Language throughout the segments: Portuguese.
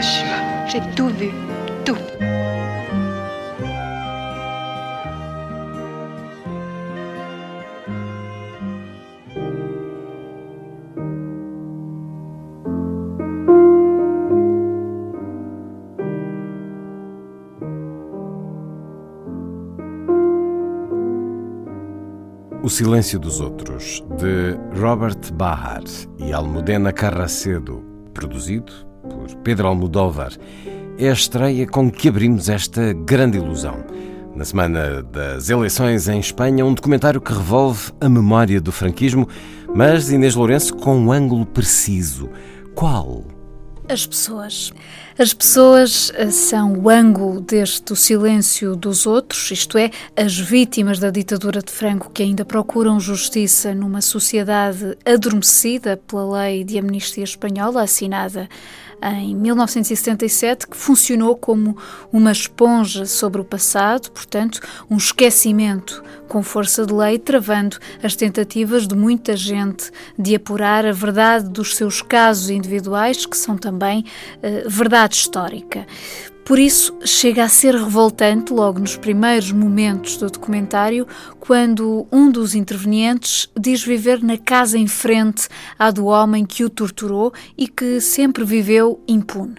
Hiroshima. J'ai tout vu, tout. O Silêncio dos Outros, de Robert Bahar e Almudena Carracedo, produzido por Pedro Almodóvar, é a estreia com que abrimos esta grande ilusão. Na semana das eleições em Espanha, um documentário que revolve a memória do franquismo, mas Inês Lourenço com um ângulo preciso. Qual? As pessoas. As pessoas eh, são o ângulo deste silêncio dos outros, isto é, as vítimas da ditadura de Franco que ainda procuram justiça numa sociedade adormecida pela lei de amnistia espanhola assinada em 1977, que funcionou como uma esponja sobre o passado, portanto, um esquecimento com força de lei, travando as tentativas de muita gente de apurar a verdade dos seus casos individuais, que são também uh, verdade histórica. Por isso, chega a ser revoltante, logo nos primeiros momentos do documentário, quando um dos intervenientes diz viver na casa em frente à do homem que o torturou e que sempre viveu impune.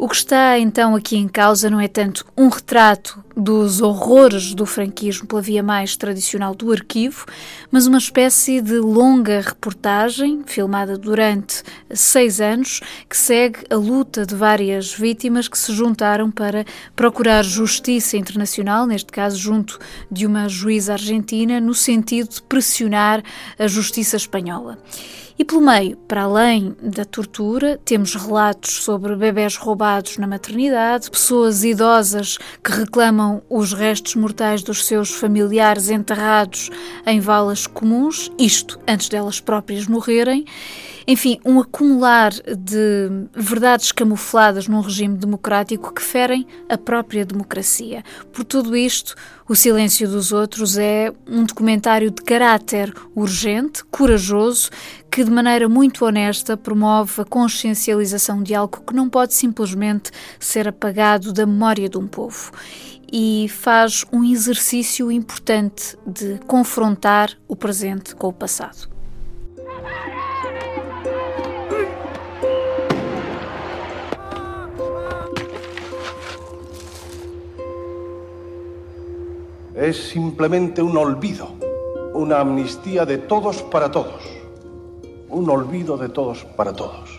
O que está então aqui em causa não é tanto um retrato dos horrores do franquismo pela via mais tradicional do arquivo, mas uma espécie de longa reportagem, filmada durante seis anos, que segue a luta de várias vítimas que se juntaram para procurar justiça internacional, neste caso junto de uma juíza argentina, no sentido de pressionar a justiça espanhola. E pelo meio, para além da tortura, temos relatos sobre bebés roubados na maternidade, pessoas idosas que reclamam os restos mortais dos seus familiares enterrados em valas comuns, isto antes delas próprias morrerem. Enfim, um acumular de verdades camufladas num regime democrático que ferem a própria democracia. Por tudo isto, O Silêncio dos Outros é um documentário de caráter urgente, corajoso, que de maneira muito honesta promove a consciencialização de algo que não pode simplesmente ser apagado da memória de um povo e faz um exercício importante de confrontar o presente com o passado. Es simplemente un olvido, una amnistía de todos para todos, un olvido de todos para todos.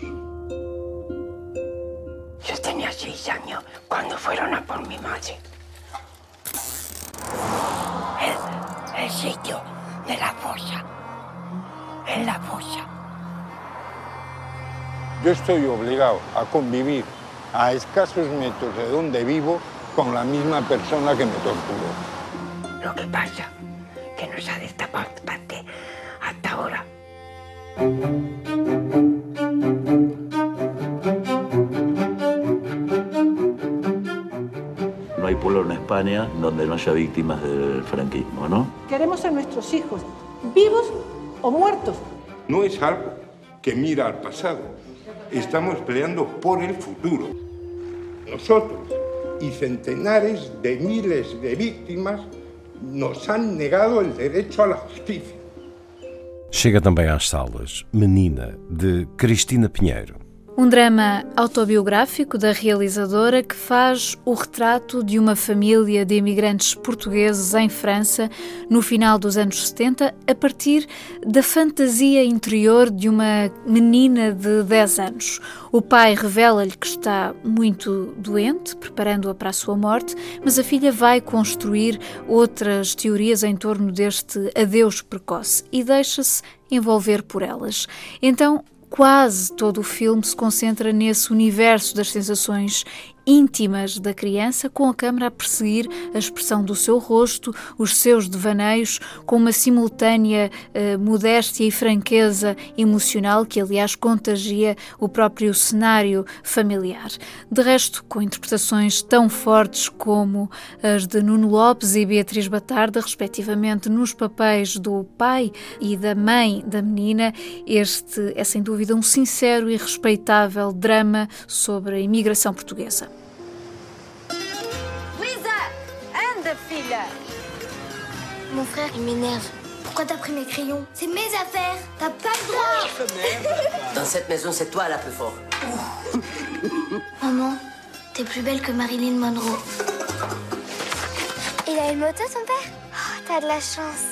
Yo tenía seis años cuando fueron a por mi madre. El, el sitio de la fosa. En la fosa. Yo estoy obligado a convivir a escasos metros de donde vivo con la misma persona que me torturó. Lo que pasa que no se ha destapado España donde no haya víctimas del franquismo, ¿no? Queremos a nuestros hijos, vivos o muertos. No es algo que mira al pasado. Estamos peleando por el futuro. Nosotros y centenares de miles de víctimas nos han negado el derecho a la justicia. Chega também às salas Menina, de Cristina Pinheiro. Um drama autobiográfico da realizadora que faz o retrato de uma família de imigrantes portugueses em França no final dos anos 70, a partir da fantasia interior de uma menina de 10 anos. O pai revela-lhe que está muito doente, preparando-a para a sua morte, mas a filha vai construir outras teorias em torno deste adeus precoce e deixa-se envolver por elas. Então, quase todo o filme se concentra nesse universo das sensações íntimas da criança, com a câmara a perseguir a expressão do seu rosto, os seus devaneios, com uma simultânea uh, modéstia e franqueza emocional que, aliás, contagia o próprio cenário familiar. De resto, com interpretações tão fortes como as de Nuno Lopes e Beatriz Batarda, respectivamente, nos papéis do pai e da mãe da menina, este é sem dúvida um sincero e respeitável drama sobre a imigração portuguesa. Mon frère, il m'énerve. Pourquoi t'as pris mes crayons? C'est mes affaires. T'as pas le droit. Dans cette maison, c'est toi la plus forte. Maman, t'es plus belle que Marilyn Monroe. Il a une moto, son père? Oh, T'as de la chance.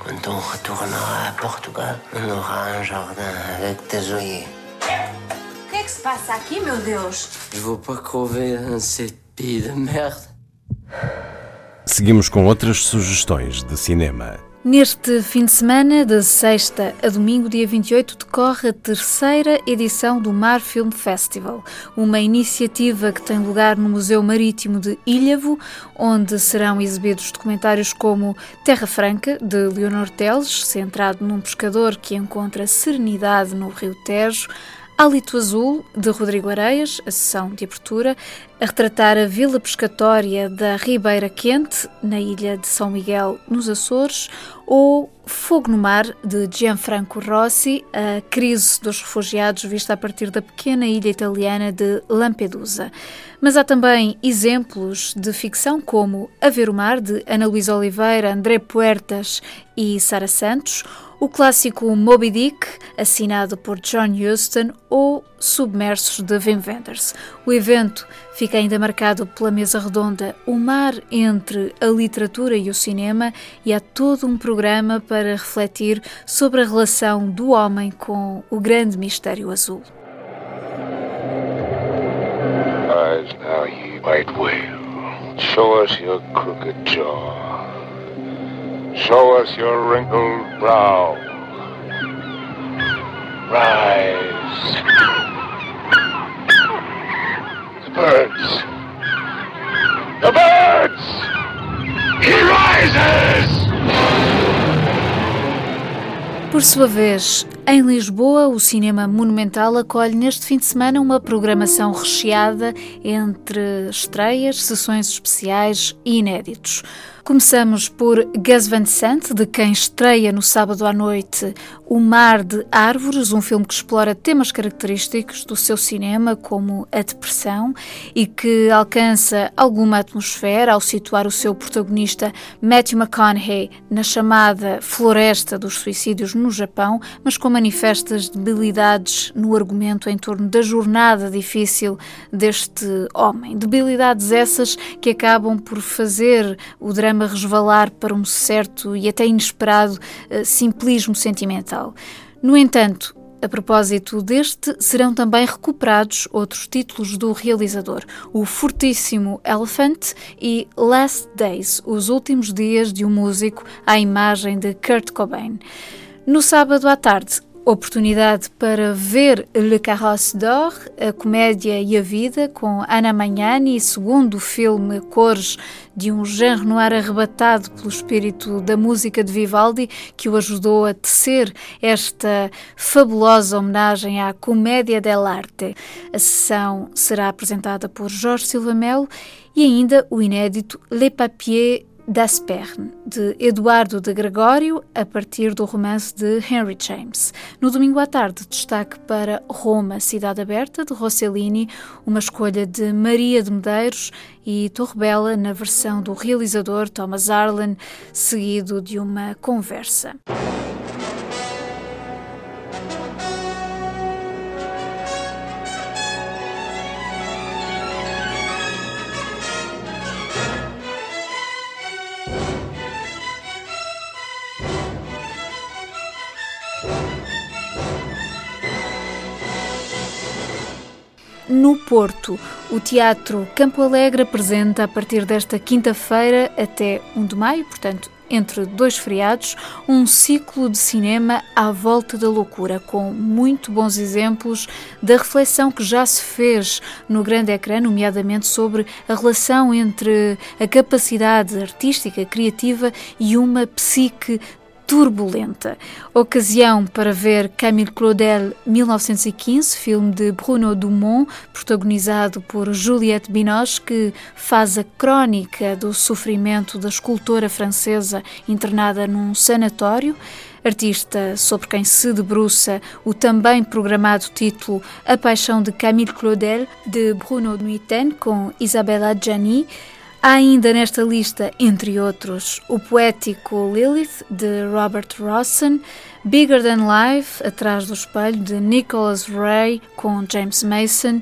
Quand on retournera à Portugal, on aura un jardin avec des œillets. Qu'est-ce qui se passe aqui, meu Deus? Je veux pas crever dans cette pays de merde. Seguimos com outras sugestões de cinema. Neste fim de semana, de sexta a domingo, dia 28, decorre a terceira edição do Mar Film Festival, uma iniciativa que tem lugar no Museu Marítimo de Ilhavo, onde serão exibidos documentários como Terra Franca, de Leonor Teles, centrado num pescador que encontra serenidade no Rio Tejo, Hálito Azul, de Rodrigo Areias, a sessão de abertura, a retratar a vila pescatória da Ribeira Quente, na ilha de São Miguel, nos Açores, ou Fogo no Mar, de Gianfranco Rossi, a crise dos refugiados vista a partir da pequena ilha italiana de Lampedusa. Mas há também exemplos de ficção como A Ver o Mar, de Ana Luísa Oliveira, André Puertas e Sara Santos, o clássico Moby Dick, assinado por John Huston, ou Submersos de Wim Wenders. O evento fica ainda marcado pela mesa redonda O Mar entre a literatura e o cinema e há todo um programa para refletir sobre a relação do homem com o grande mistério azul. Rise now, ye white whale. Show us your crooked jaw. Show us your wrinkled brow. Rise. Birds. The birds! He rises! Por sua vez, em Lisboa, o Cinema Monumental acolhe neste fim de semana uma programação recheada entre estreias, sessões especiais e inéditos. Começamos por Gus Van Sant, de quem estreia no sábado à noite O Mar de Árvores, um filme que explora temas característicos do seu cinema, como a depressão, e que alcança alguma atmosfera ao situar o seu protagonista Matthew McConaughey na chamada Floresta dos Suicídios no Japão, mas com manifestas debilidades no argumento em torno da jornada difícil deste homem. Debilidades essas que acabam por fazer o drama drama resvalar para um certo e até inesperado uh, simplismo sentimental. No entanto, a propósito deste, serão também recuperados outros títulos do realizador: o fortíssimo Elephant e Last Days, os últimos dias de um músico à imagem de Kurt Cobain. No sábado à tarde, Oportunidade para ver Le Carrosse d'Or, a comédia e a vida, com Ana Magnani, segundo filme Cores de um Jean Renoir arrebatado pelo espírito da música de Vivaldi, que o ajudou a tecer esta fabulosa homenagem à comédia dell'arte. A sessão será apresentada por Jorge Silva Melo e ainda o inédito Le Papier d'Asperne, de Eduardo de Gregório, a partir do romance de Henry James. No domingo à tarde, destaque para Roma, Cidade Aberta, de Rossellini, uma escolha de Maria de Medeiros e Torre Bela, na versão do realizador Thomas Arlen, seguido de uma conversa. No Porto. O Teatro Campo Alegre apresenta a partir desta quinta-feira até 1 de maio, portanto, entre dois feriados, um ciclo de cinema à volta da loucura, com muito bons exemplos da reflexão que já se fez no grande ecrã, nomeadamente sobre a relação entre a capacidade artística, criativa e uma psique turbulenta. Ocasião para ver Camille Claudel 1915, filme de Bruno Dumont, protagonizado por Juliette Binoche, que faz a crónica do sofrimento da escultora francesa internada num sanatório artista sobre quem se debruça o também programado título A Paixão de Camille Claudel, de Bruno Nuiten, com Isabella Gianni. Há ainda nesta lista, entre outros, o poético Lilith, de Robert Rossen, Bigger Than Life, Atrás do Espelho, de Nicholas Ray, com James Mason,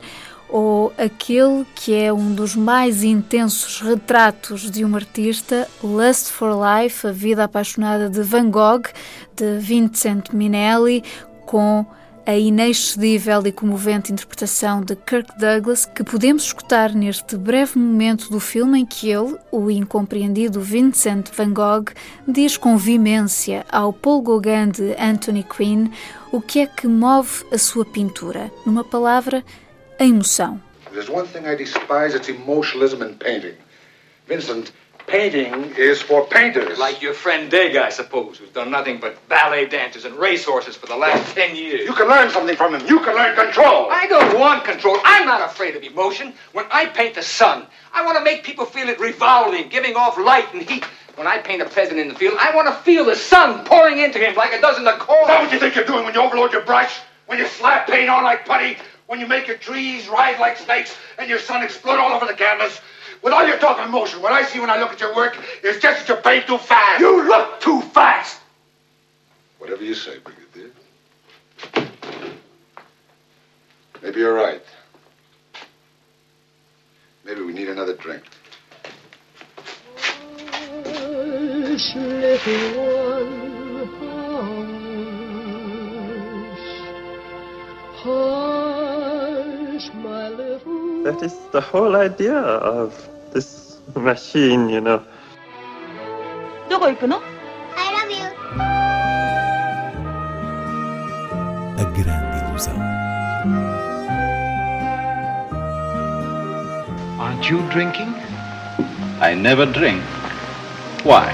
ou aquele que é um dos mais intensos retratos de um artista, Lust for Life, A Vida Apaixonada de Van Gogh, de Vincent Minnelli, com a inexcedível e comovente interpretação de Kirk Douglas que podemos escutar neste breve momento do filme em que ele, o incompreendido Vincent Van Gogh, diz com vimência ao Paul Gauguin de Anthony Quinn o que é que move a sua pintura. Numa palavra, a emoção. There's one thing I despise, it's emotionalism in painting. Vincent, Painting is for painters. Like your friend Dig, I suppose, who's done nothing but ballet dancers and racehorses for the last ten years. You can learn something from him. You can learn control. I don't want control. I'm not afraid of emotion. When I paint the sun, I want to make people feel it revolving, giving off light and heat. When I paint a peasant in the field, I want to feel the sun pouring into him like it does in the corn. Is that what you think you're doing when you overload your brush? When you slap paint on like putty? When you make your trees ride like snakes and your sun explode all over the canvas? With all your talk of motion, what I see when I look at your work is just that you paint too fast. You look too fast. Whatever you say, Brigadier. Maybe you're right. Maybe we need another drink. Hush, little one, That is the whole idea of this machine, you know. どこ行くの I love you. A grande ilusão. Aren't you drinking? I never drink. Why?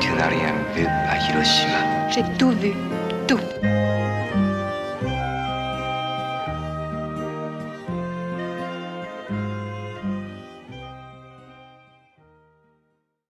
Tu n'as rien vu à Hiroshima. J'ai tout vu. Tout.